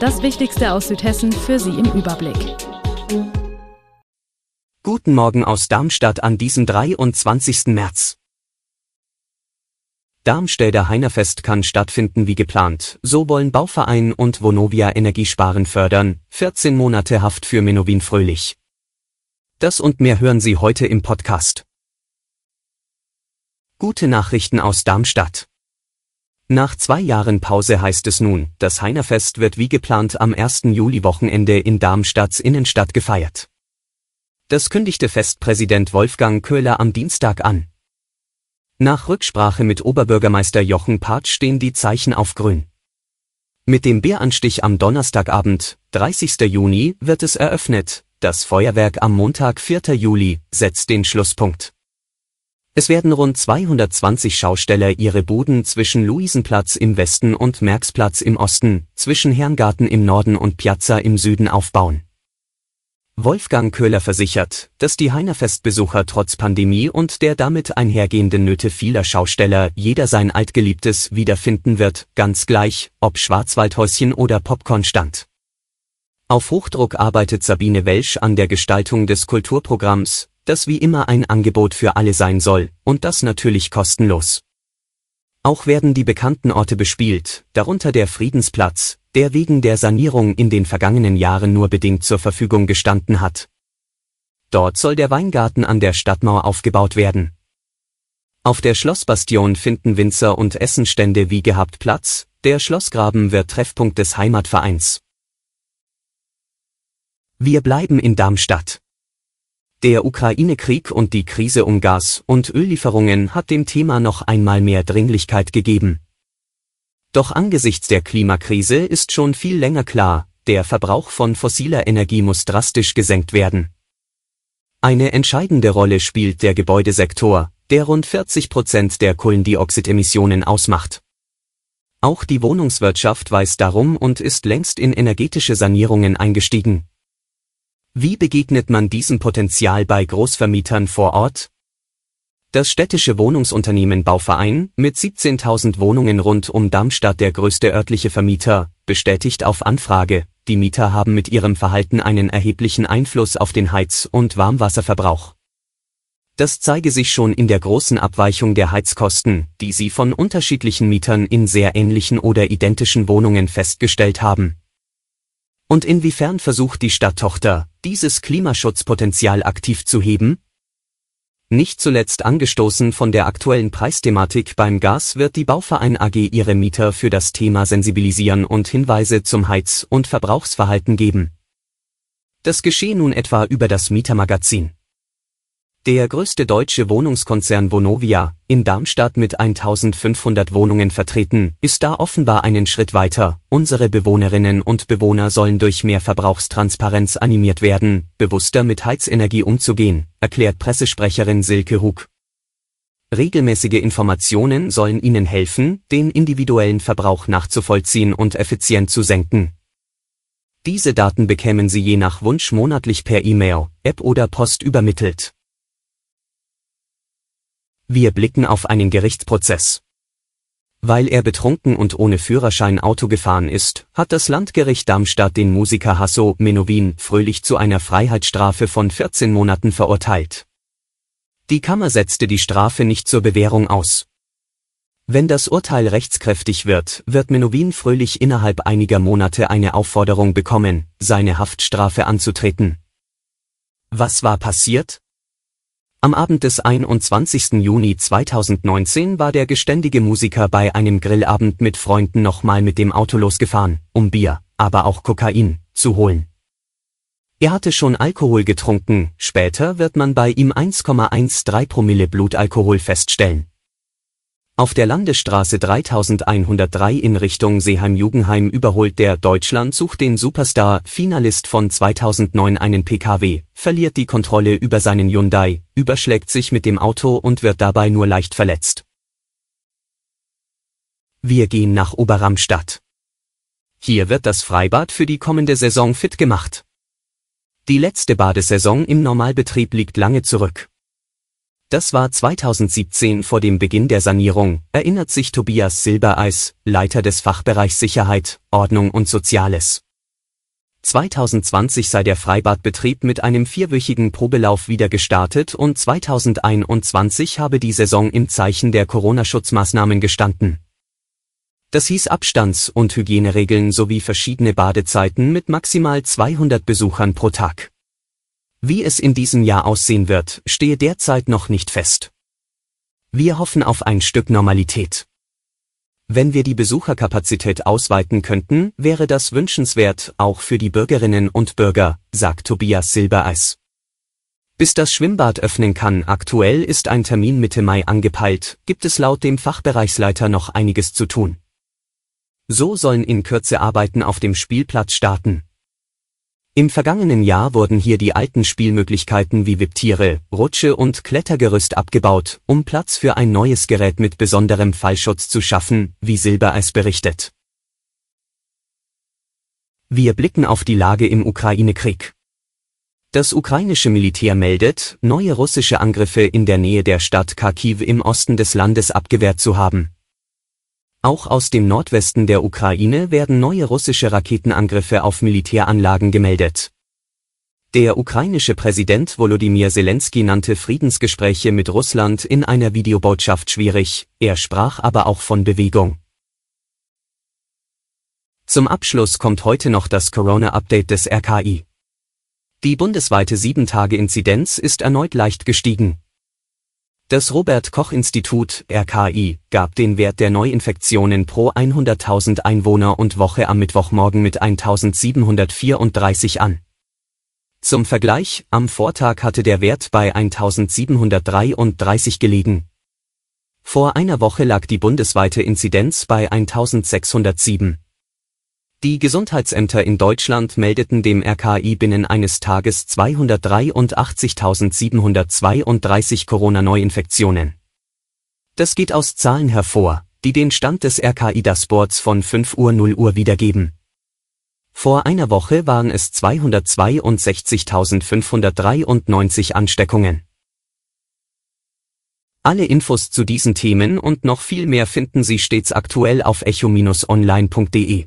Das Wichtigste aus Südhessen für Sie im Überblick. Guten Morgen aus Darmstadt an diesem 23. März. Darmstädter Heinerfest kann stattfinden wie geplant, so wollen Bauverein und Vonovia Energiesparen fördern, 14 Monate Haft für Menowin Fröhlich. Das und mehr hören Sie heute im Podcast. Gute Nachrichten aus Darmstadt. Nach zwei Jahren Pause heißt es nun, das Heinerfest wird wie geplant am 1. Juli-Wochenende in Darmstadts Innenstadt gefeiert. Das kündigte Festpräsident Wolfgang Köhler am Dienstag an. Nach Rücksprache mit Oberbürgermeister Jochen Patsch stehen die Zeichen auf grün. Mit dem Bäranstich am Donnerstagabend, 30. Juni, wird es eröffnet, das Feuerwerk am Montag, 4. Juli, setzt den Schlusspunkt. Es werden rund 220 Schausteller ihre Buden zwischen Luisenplatz im Westen und Merksplatz im Osten, zwischen Herrngarten im Norden und Piazza im Süden aufbauen. Wolfgang Köhler versichert, dass die Heinerfestbesucher trotz Pandemie und der damit einhergehenden Nöte vieler Schausteller jeder sein altgeliebtes wiederfinden wird, ganz gleich, ob Schwarzwaldhäuschen oder Popcornstand. Auf Hochdruck arbeitet Sabine Welsch an der Gestaltung des Kulturprogramms, das wie immer ein Angebot für alle sein soll, und das natürlich kostenlos. Auch werden die bekannten Orte bespielt, darunter der Friedensplatz, der wegen der Sanierung in den vergangenen Jahren nur bedingt zur Verfügung gestanden hat. Dort soll der Weingarten an der Stadtmauer aufgebaut werden. Auf der Schlossbastion finden Winzer und Essenstände wie gehabt Platz, der Schlossgraben wird Treffpunkt des Heimatvereins. Wir bleiben in Darmstadt. Der Ukraine-Krieg und die Krise um Gas- und Öllieferungen hat dem Thema noch einmal mehr Dringlichkeit gegeben. Doch angesichts der Klimakrise ist schon viel länger klar, der Verbrauch von fossiler Energie muss drastisch gesenkt werden. Eine entscheidende Rolle spielt der Gebäudesektor, der rund 40 Prozent der Kohlendioxidemissionen ausmacht. Auch die Wohnungswirtschaft weiß darum und ist längst in energetische Sanierungen eingestiegen. Wie begegnet man diesem Potenzial bei Großvermietern vor Ort? Das städtische Wohnungsunternehmen Bauverein, mit 17.000 Wohnungen rund um Darmstadt der größte örtliche Vermieter, bestätigt auf Anfrage, die Mieter haben mit ihrem Verhalten einen erheblichen Einfluss auf den Heiz- und Warmwasserverbrauch. Das zeige sich schon in der großen Abweichung der Heizkosten, die sie von unterschiedlichen Mietern in sehr ähnlichen oder identischen Wohnungen festgestellt haben. Und inwiefern versucht die Stadttochter, dieses Klimaschutzpotenzial aktiv zu heben? Nicht zuletzt angestoßen von der aktuellen Preisthematik beim Gas wird die Bauverein AG ihre Mieter für das Thema sensibilisieren und Hinweise zum Heiz- und Verbrauchsverhalten geben. Das geschehe nun etwa über das Mietermagazin. Der größte deutsche Wohnungskonzern Vonovia, in Darmstadt mit 1500 Wohnungen vertreten, ist da offenbar einen Schritt weiter. Unsere Bewohnerinnen und Bewohner sollen durch mehr Verbrauchstransparenz animiert werden, bewusster mit Heizenergie umzugehen, erklärt Pressesprecherin Silke Hug. Regelmäßige Informationen sollen ihnen helfen, den individuellen Verbrauch nachzuvollziehen und effizient zu senken. Diese Daten bekämen sie je nach Wunsch monatlich per E-Mail, App oder Post übermittelt. Wir blicken auf einen Gerichtsprozess. Weil er betrunken und ohne Führerschein Auto gefahren ist, hat das Landgericht Darmstadt den Musiker Hasso Menowin fröhlich zu einer Freiheitsstrafe von 14 Monaten verurteilt. Die Kammer setzte die Strafe nicht zur Bewährung aus. Wenn das Urteil rechtskräftig wird, wird Menowin fröhlich innerhalb einiger Monate eine Aufforderung bekommen, seine Haftstrafe anzutreten. Was war passiert? Am Abend des 21. Juni 2019 war der geständige Musiker bei einem Grillabend mit Freunden nochmal mit dem Auto losgefahren, um Bier, aber auch Kokain, zu holen. Er hatte schon Alkohol getrunken, später wird man bei ihm 1,13 Promille Blutalkohol feststellen. Auf der Landesstraße 3103 in Richtung Seeheim-Jugendheim überholt der Deutschland sucht den Superstar Finalist von 2009 einen PKW, verliert die Kontrolle über seinen Hyundai, überschlägt sich mit dem Auto und wird dabei nur leicht verletzt. Wir gehen nach Oberramstadt. Hier wird das Freibad für die kommende Saison fit gemacht. Die letzte Badesaison im Normalbetrieb liegt lange zurück. Das war 2017 vor dem Beginn der Sanierung, erinnert sich Tobias Silbereis, Leiter des Fachbereichs Sicherheit, Ordnung und Soziales. 2020 sei der Freibadbetrieb mit einem vierwöchigen Probelauf wieder gestartet und 2021 habe die Saison im Zeichen der Corona-Schutzmaßnahmen gestanden. Das hieß Abstands- und Hygieneregeln sowie verschiedene Badezeiten mit maximal 200 Besuchern pro Tag. Wie es in diesem Jahr aussehen wird, stehe derzeit noch nicht fest. Wir hoffen auf ein Stück Normalität. Wenn wir die Besucherkapazität ausweiten könnten, wäre das wünschenswert, auch für die Bürgerinnen und Bürger, sagt Tobias Silbereis. Bis das Schwimmbad öffnen kann, aktuell ist ein Termin Mitte Mai angepeilt, gibt es laut dem Fachbereichsleiter noch einiges zu tun. So sollen in Kürze Arbeiten auf dem Spielplatz starten. Im vergangenen Jahr wurden hier die alten Spielmöglichkeiten wie Wipptiere, Rutsche und Klettergerüst abgebaut, um Platz für ein neues Gerät mit besonderem Fallschutz zu schaffen, wie Silbereis berichtet. Wir blicken auf die Lage im Ukraine-Krieg. Das ukrainische Militär meldet, neue russische Angriffe in der Nähe der Stadt Kharkiv im Osten des Landes abgewehrt zu haben. Auch aus dem Nordwesten der Ukraine werden neue russische Raketenangriffe auf Militäranlagen gemeldet. Der ukrainische Präsident Volodymyr Zelensky nannte Friedensgespräche mit Russland in einer Videobotschaft schwierig, er sprach aber auch von Bewegung. Zum Abschluss kommt heute noch das Corona-Update des RKI. Die bundesweite 7-Tage-Inzidenz ist erneut leicht gestiegen. Das Robert Koch Institut RKI gab den Wert der Neuinfektionen pro 100.000 Einwohner und Woche am Mittwochmorgen mit 1734 an. Zum Vergleich, am Vortag hatte der Wert bei 1733 gelegen. Vor einer Woche lag die bundesweite Inzidenz bei 1607. Die Gesundheitsämter in Deutschland meldeten dem RKI binnen eines Tages 283.732 Corona-Neuinfektionen. Das geht aus Zahlen hervor, die den Stand des RKI Dashboards von 5 Uhr 0 Uhr wiedergeben. Vor einer Woche waren es 262.593 Ansteckungen. Alle Infos zu diesen Themen und noch viel mehr finden Sie stets aktuell auf echo-online.de.